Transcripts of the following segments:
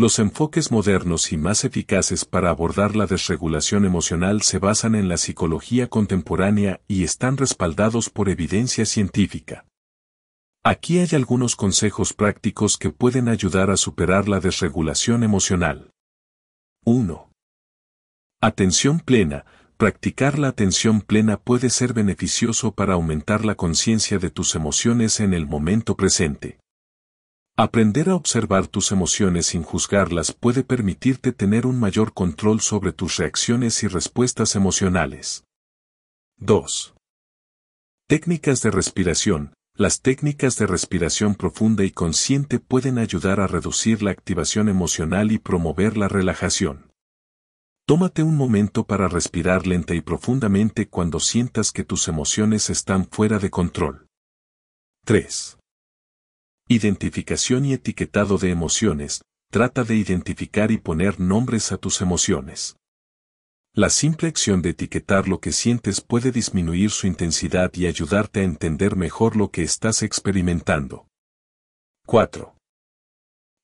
Los enfoques modernos y más eficaces para abordar la desregulación emocional se basan en la psicología contemporánea y están respaldados por evidencia científica. Aquí hay algunos consejos prácticos que pueden ayudar a superar la desregulación emocional. 1. Atención plena. Practicar la atención plena puede ser beneficioso para aumentar la conciencia de tus emociones en el momento presente. Aprender a observar tus emociones sin juzgarlas puede permitirte tener un mayor control sobre tus reacciones y respuestas emocionales. 2. Técnicas de respiración. Las técnicas de respiración profunda y consciente pueden ayudar a reducir la activación emocional y promover la relajación. Tómate un momento para respirar lenta y profundamente cuando sientas que tus emociones están fuera de control. 3. Identificación y etiquetado de emociones. Trata de identificar y poner nombres a tus emociones. La simple acción de etiquetar lo que sientes puede disminuir su intensidad y ayudarte a entender mejor lo que estás experimentando. 4.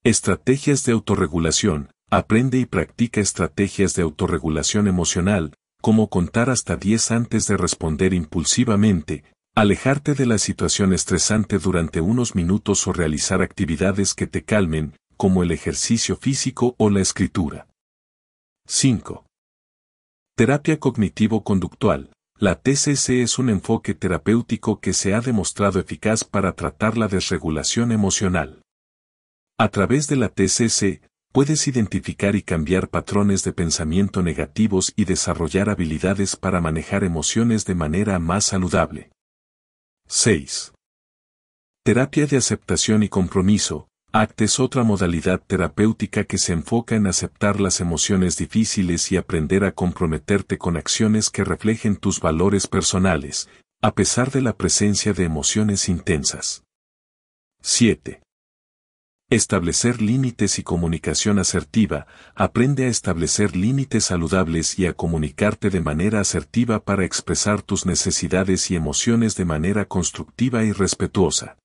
Estrategias de autorregulación. Aprende y practica estrategias de autorregulación emocional, como contar hasta 10 antes de responder impulsivamente, Alejarte de la situación estresante durante unos minutos o realizar actividades que te calmen, como el ejercicio físico o la escritura. 5. Terapia cognitivo-conductual. La TCC es un enfoque terapéutico que se ha demostrado eficaz para tratar la desregulación emocional. A través de la TCC, puedes identificar y cambiar patrones de pensamiento negativos y desarrollar habilidades para manejar emociones de manera más saludable. 6. Terapia de aceptación y compromiso. ACT es otra modalidad terapéutica que se enfoca en aceptar las emociones difíciles y aprender a comprometerte con acciones que reflejen tus valores personales, a pesar de la presencia de emociones intensas. 7. Establecer límites y comunicación asertiva. Aprende a establecer límites saludables y a comunicarte de manera asertiva para expresar tus necesidades y emociones de manera constructiva y respetuosa.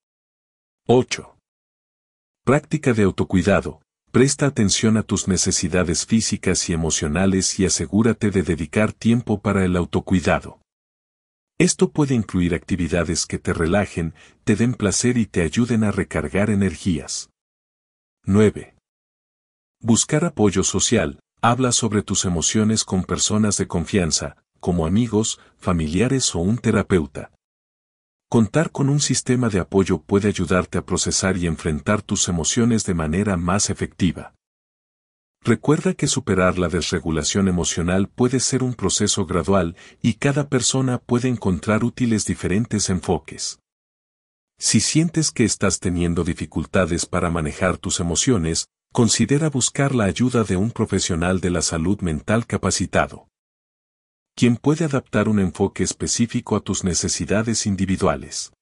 8. Práctica de autocuidado. Presta atención a tus necesidades físicas y emocionales y asegúrate de dedicar tiempo para el autocuidado. Esto puede incluir actividades que te relajen, te den placer y te ayuden a recargar energías. 9. Buscar apoyo social. Habla sobre tus emociones con personas de confianza, como amigos, familiares o un terapeuta. Contar con un sistema de apoyo puede ayudarte a procesar y enfrentar tus emociones de manera más efectiva. Recuerda que superar la desregulación emocional puede ser un proceso gradual y cada persona puede encontrar útiles diferentes enfoques. Si sientes que estás teniendo dificultades para manejar tus emociones, considera buscar la ayuda de un profesional de la salud mental capacitado. Quien puede adaptar un enfoque específico a tus necesidades individuales.